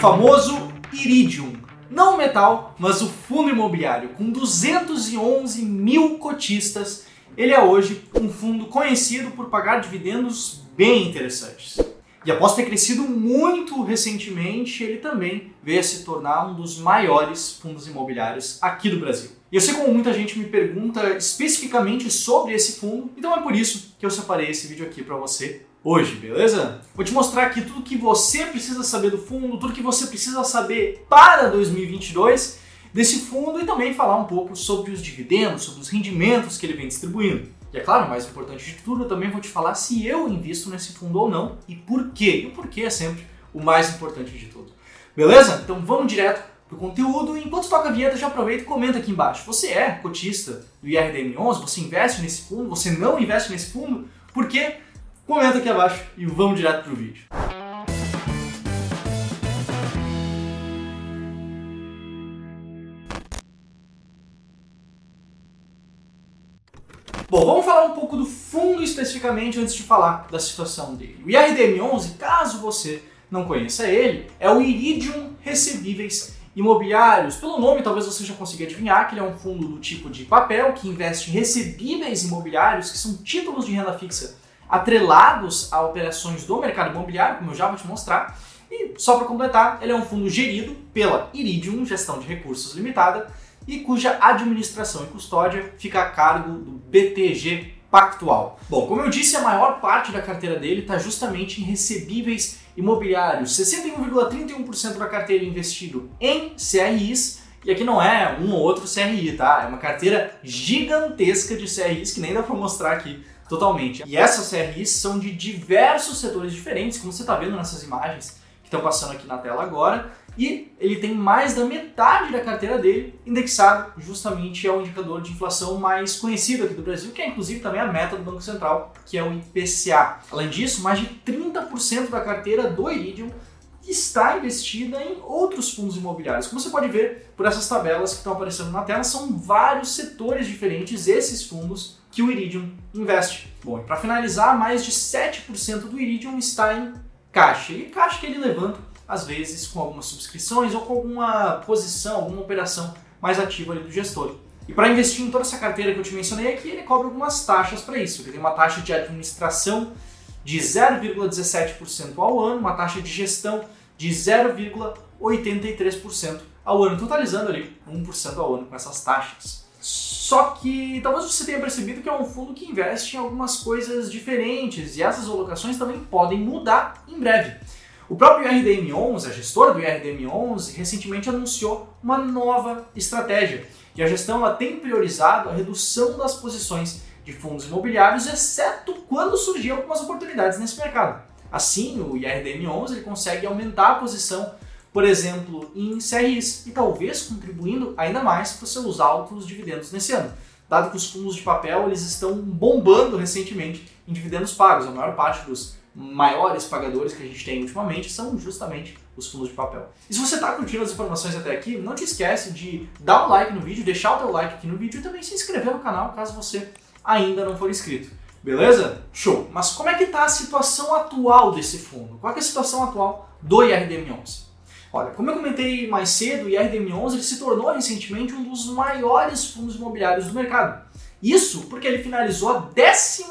famoso Iridium. Não o metal, mas o fundo imobiliário. Com 211 mil cotistas, ele é hoje um fundo conhecido por pagar dividendos bem interessantes. E após ter crescido muito recentemente, ele também veio a se tornar um dos maiores fundos imobiliários aqui do Brasil. E eu sei como muita gente me pergunta especificamente sobre esse fundo, então é por isso que eu separei esse vídeo aqui para você hoje, beleza? Vou te mostrar aqui tudo que você precisa saber do fundo, tudo que você precisa saber para 2022 desse fundo e também falar um pouco sobre os dividendos, sobre os rendimentos que ele vem distribuindo. E é claro, mais importante de tudo, eu também vou te falar se eu invisto nesse fundo ou não e por quê. E o porquê é sempre o mais importante de tudo. Beleza? Então vamos direto pro conteúdo. Enquanto toca a vinheta, já aproveita e comenta aqui embaixo. Você é cotista do IRDM11? Você investe nesse fundo? Você não investe nesse fundo? Por quê? Comenta aqui abaixo e vamos direto pro vídeo. Bom, vamos falar um pouco do fundo especificamente antes de falar da situação dele. O IRDM11, caso você não conheça ele, é o Iridium Recebíveis Imobiliários. Pelo nome, talvez você já consiga adivinhar que ele é um fundo do tipo de papel que investe em recebíveis imobiliários, que são títulos de renda fixa atrelados a operações do mercado imobiliário, como eu já vou te mostrar. E só para completar, ele é um fundo gerido pela Iridium Gestão de Recursos Limitada, e cuja administração e custódia fica a cargo do BTG Pactual. Bom, como eu disse, a maior parte da carteira dele está justamente em recebíveis imobiliários. 61,31% da carteira investido em CRIs, e aqui não é um ou outro CRI, tá? É uma carteira gigantesca de CRIs que nem dá para mostrar aqui totalmente. E essas CRIs são de diversos setores diferentes, como você está vendo nessas imagens que estão passando aqui na tela agora e ele tem mais da metade da carteira dele indexado justamente ao indicador de inflação mais conhecido aqui do Brasil, que é inclusive também a meta do Banco Central, que é o IPCA. Além disso, mais de 30% da carteira do Iridium está investida em outros fundos imobiliários. Como você pode ver por essas tabelas que estão aparecendo na tela, são vários setores diferentes esses fundos que o Iridium investe. Bom, e para finalizar, mais de 7% do Iridium está em caixa. E caixa que ele levanta às vezes com algumas subscrições ou com alguma posição, alguma operação mais ativa do gestor. E para investir em toda essa carteira que eu te mencionei aqui, ele cobra algumas taxas para isso. Ele tem uma taxa de administração de 0,17% ao ano, uma taxa de gestão de 0,83% ao ano, totalizando ali 1% ao ano com essas taxas. Só que talvez você tenha percebido que é um fundo que investe em algumas coisas diferentes e essas alocações também podem mudar em breve. O próprio IRDM11, a gestora do IRDM11, recentemente anunciou uma nova estratégia. E a gestão ela tem priorizado a redução das posições de fundos imobiliários, exceto quando surgir algumas oportunidades nesse mercado. Assim, o IRDM11 ele consegue aumentar a posição, por exemplo, em CRIs e talvez contribuindo ainda mais para os seus altos dividendos nesse ano. Dado que os fundos de papel eles estão bombando recentemente em dividendos pagos, a maior parte dos maiores pagadores que a gente tem ultimamente são justamente os fundos de papel. E se você está curtindo as informações até aqui, não te esquece de dar um like no vídeo, deixar o teu like aqui no vídeo e também se inscrever no canal caso você ainda não for inscrito. Beleza? Show! Mas como é que está a situação atual desse fundo? Qual é a situação atual do IRDM11? Olha, como eu comentei mais cedo, o IRDM11 se tornou recentemente um dos maiores fundos imobiliários do mercado. Isso porque ele finalizou a 11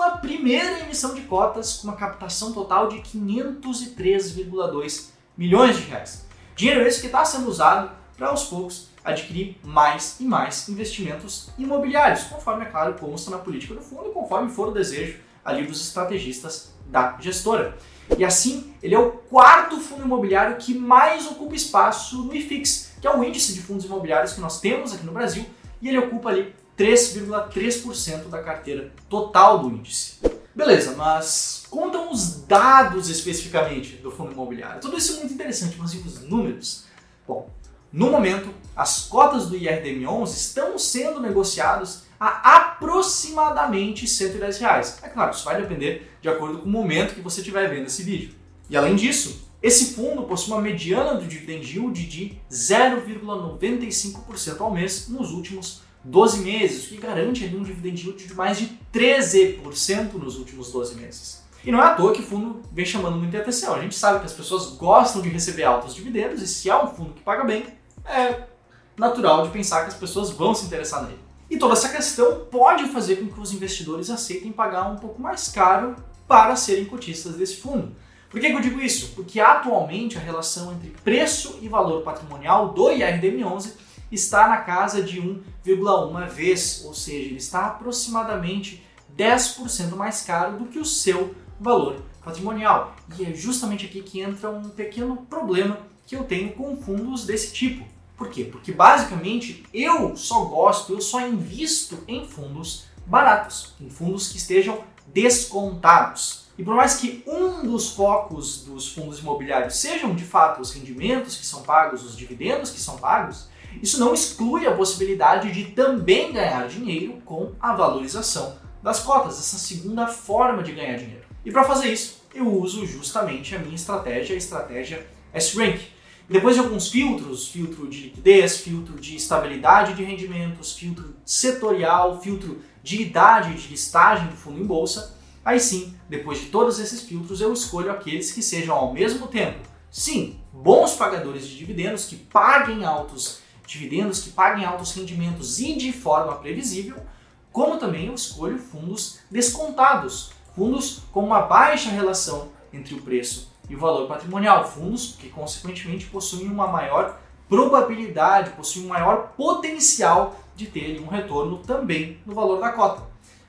emissão de cotas com uma captação total de 503,2 milhões de reais. Dinheiro esse que está sendo usado para aos poucos adquirir mais e mais investimentos imobiliários, conforme, é claro, consta na política do fundo e conforme for o desejo ali dos estrategistas da gestora. E assim, ele é o quarto fundo imobiliário que mais ocupa espaço no IFIX, que é o índice de fundos imobiliários que nós temos aqui no Brasil, e ele ocupa ali 3,3% da carteira total do índice. Beleza, mas contam os dados especificamente do fundo imobiliário. Tudo isso é muito interessante, mas e os números? Bom, no momento, as cotas do IRDM11 estão sendo negociadas a aproximadamente 110 reais. É claro, isso vai depender de acordo com o momento que você estiver vendo esse vídeo. E além disso, esse fundo possui uma mediana do dividend yield de 0,95% ao mês nos últimos 12 meses, o que garante um dividend yield de mais de 13% nos últimos 12 meses. E não é à toa que o fundo vem chamando muita atenção. A gente sabe que as pessoas gostam de receber altos dividendos e se é um fundo que paga bem, é natural de pensar que as pessoas vão se interessar nele. E toda essa questão pode fazer com que os investidores aceitem pagar um pouco mais caro para serem cotistas desse fundo. Por que, eu digo isso? Porque atualmente a relação entre preço e valor patrimonial do IRDM11 está na casa de 1,1 vez, ou seja, ele está aproximadamente 10% mais caro do que o seu valor patrimonial. E é justamente aqui que entra um pequeno problema que eu tenho com fundos desse tipo. Por quê? Porque basicamente eu só gosto, eu só invisto em fundos baratos, em fundos que estejam descontados. E por mais que um dos focos dos fundos imobiliários sejam de fato os rendimentos que são pagos, os dividendos que são pagos, isso não exclui a possibilidade de também ganhar dinheiro com a valorização das cotas, essa segunda forma de ganhar dinheiro. E para fazer isso, eu uso justamente a minha estratégia, a estratégia S-Rank. Depois de alguns filtros, filtro de liquidez, filtro de estabilidade de rendimentos, filtro setorial, filtro de idade de listagem do fundo em bolsa, aí sim, depois de todos esses filtros, eu escolho aqueles que sejam ao mesmo tempo, sim, bons pagadores de dividendos, que paguem altos dividendos, que paguem altos rendimentos e de forma previsível, como também eu escolho fundos descontados, fundos com uma baixa relação entre o preço e o valor patrimonial, fundos que consequentemente possuem uma maior probabilidade, possuem um maior potencial de ter um retorno também no valor da cota.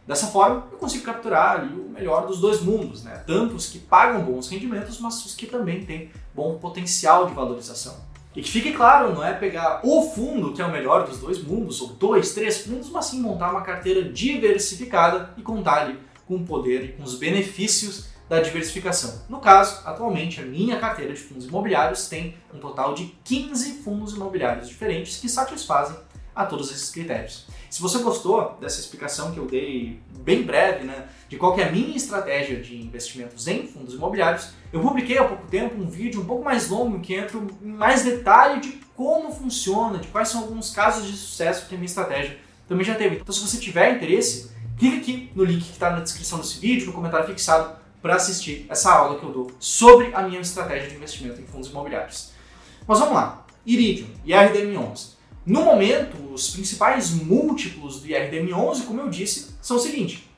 Dessa forma, eu consigo capturar o melhor dos dois mundos, né? tanto os que pagam bons rendimentos, mas os que também têm bom potencial de valorização. E que fique claro, não é pegar o fundo que é o melhor dos dois mundos, ou dois, três fundos, mas sim montar uma carteira diversificada e contar ali com o poder e com os benefícios da diversificação. No caso, atualmente a minha carteira de fundos imobiliários tem um total de 15 fundos imobiliários diferentes que satisfazem a todos esses critérios. Se você gostou dessa explicação que eu dei bem breve, né, de qual é a minha estratégia de investimentos em fundos imobiliários, eu publiquei há pouco tempo um vídeo um pouco mais longo que entra em mais detalhe de como funciona, de quais são alguns casos de sucesso que a minha estratégia também já teve. Então, se você tiver interesse, clique aqui no link que está na descrição desse vídeo, no comentário fixado, para assistir essa aula que eu dou sobre a minha estratégia de investimento em fundos imobiliários. Mas vamos lá. Iridium, IRDM11. No momento, os principais múltiplos do IRDM11, como eu disse, são o seguinte: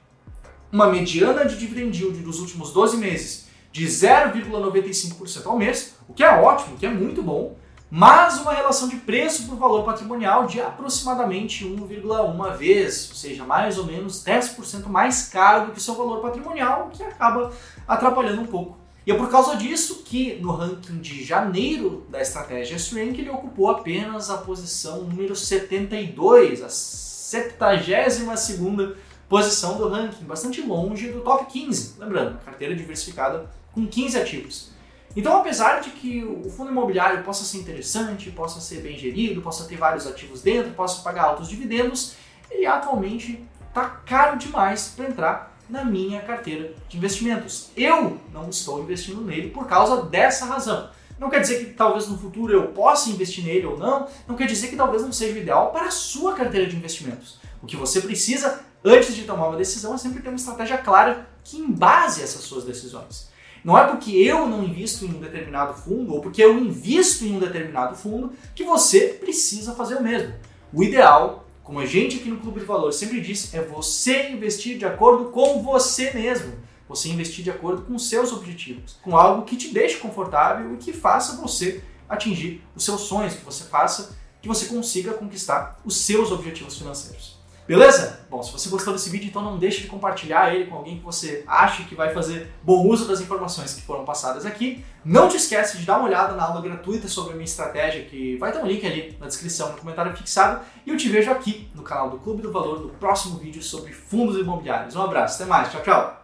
uma mediana de dividend yield dos últimos 12 meses de 0,95% ao mês, o que é ótimo, o que é muito bom, mas uma relação de preço por valor patrimonial de aproximadamente 1,1 vez, ou seja, mais ou menos 10% mais caro do que seu valor patrimonial, que acaba atrapalhando um pouco. E é por causa disso que no ranking de janeiro da estratégia S-Rank ele ocupou apenas a posição número 72, a 72 posição do ranking, bastante longe do top 15, lembrando, carteira diversificada com 15 ativos. Então, apesar de que o fundo imobiliário possa ser interessante, possa ser bem gerido, possa ter vários ativos dentro, possa pagar altos dividendos, ele atualmente está caro demais para entrar na minha carteira de investimentos. Eu não estou investindo nele por causa dessa razão. Não quer dizer que talvez no futuro eu possa investir nele ou não, não quer dizer que talvez não seja o ideal para a sua carteira de investimentos. O que você precisa antes de tomar uma decisão é sempre ter uma estratégia clara que embase essas suas decisões. Não é porque eu não invisto em um determinado fundo ou porque eu invisto em um determinado fundo que você precisa fazer o mesmo. O ideal, como a gente aqui no Clube de Valor sempre diz, é você investir de acordo com você mesmo. Você investir de acordo com seus objetivos, com algo que te deixe confortável e que faça você atingir os seus sonhos, que você faça, que você consiga conquistar os seus objetivos financeiros. Beleza? Bom, se você gostou desse vídeo, então não deixe de compartilhar ele com alguém que você acha que vai fazer bom uso das informações que foram passadas aqui. Não te esquece de dar uma olhada na aula gratuita sobre a minha estratégia, que vai ter um link ali na descrição, no comentário fixado. E eu te vejo aqui no canal do Clube do Valor no próximo vídeo sobre fundos imobiliários. Um abraço, até mais, tchau, tchau!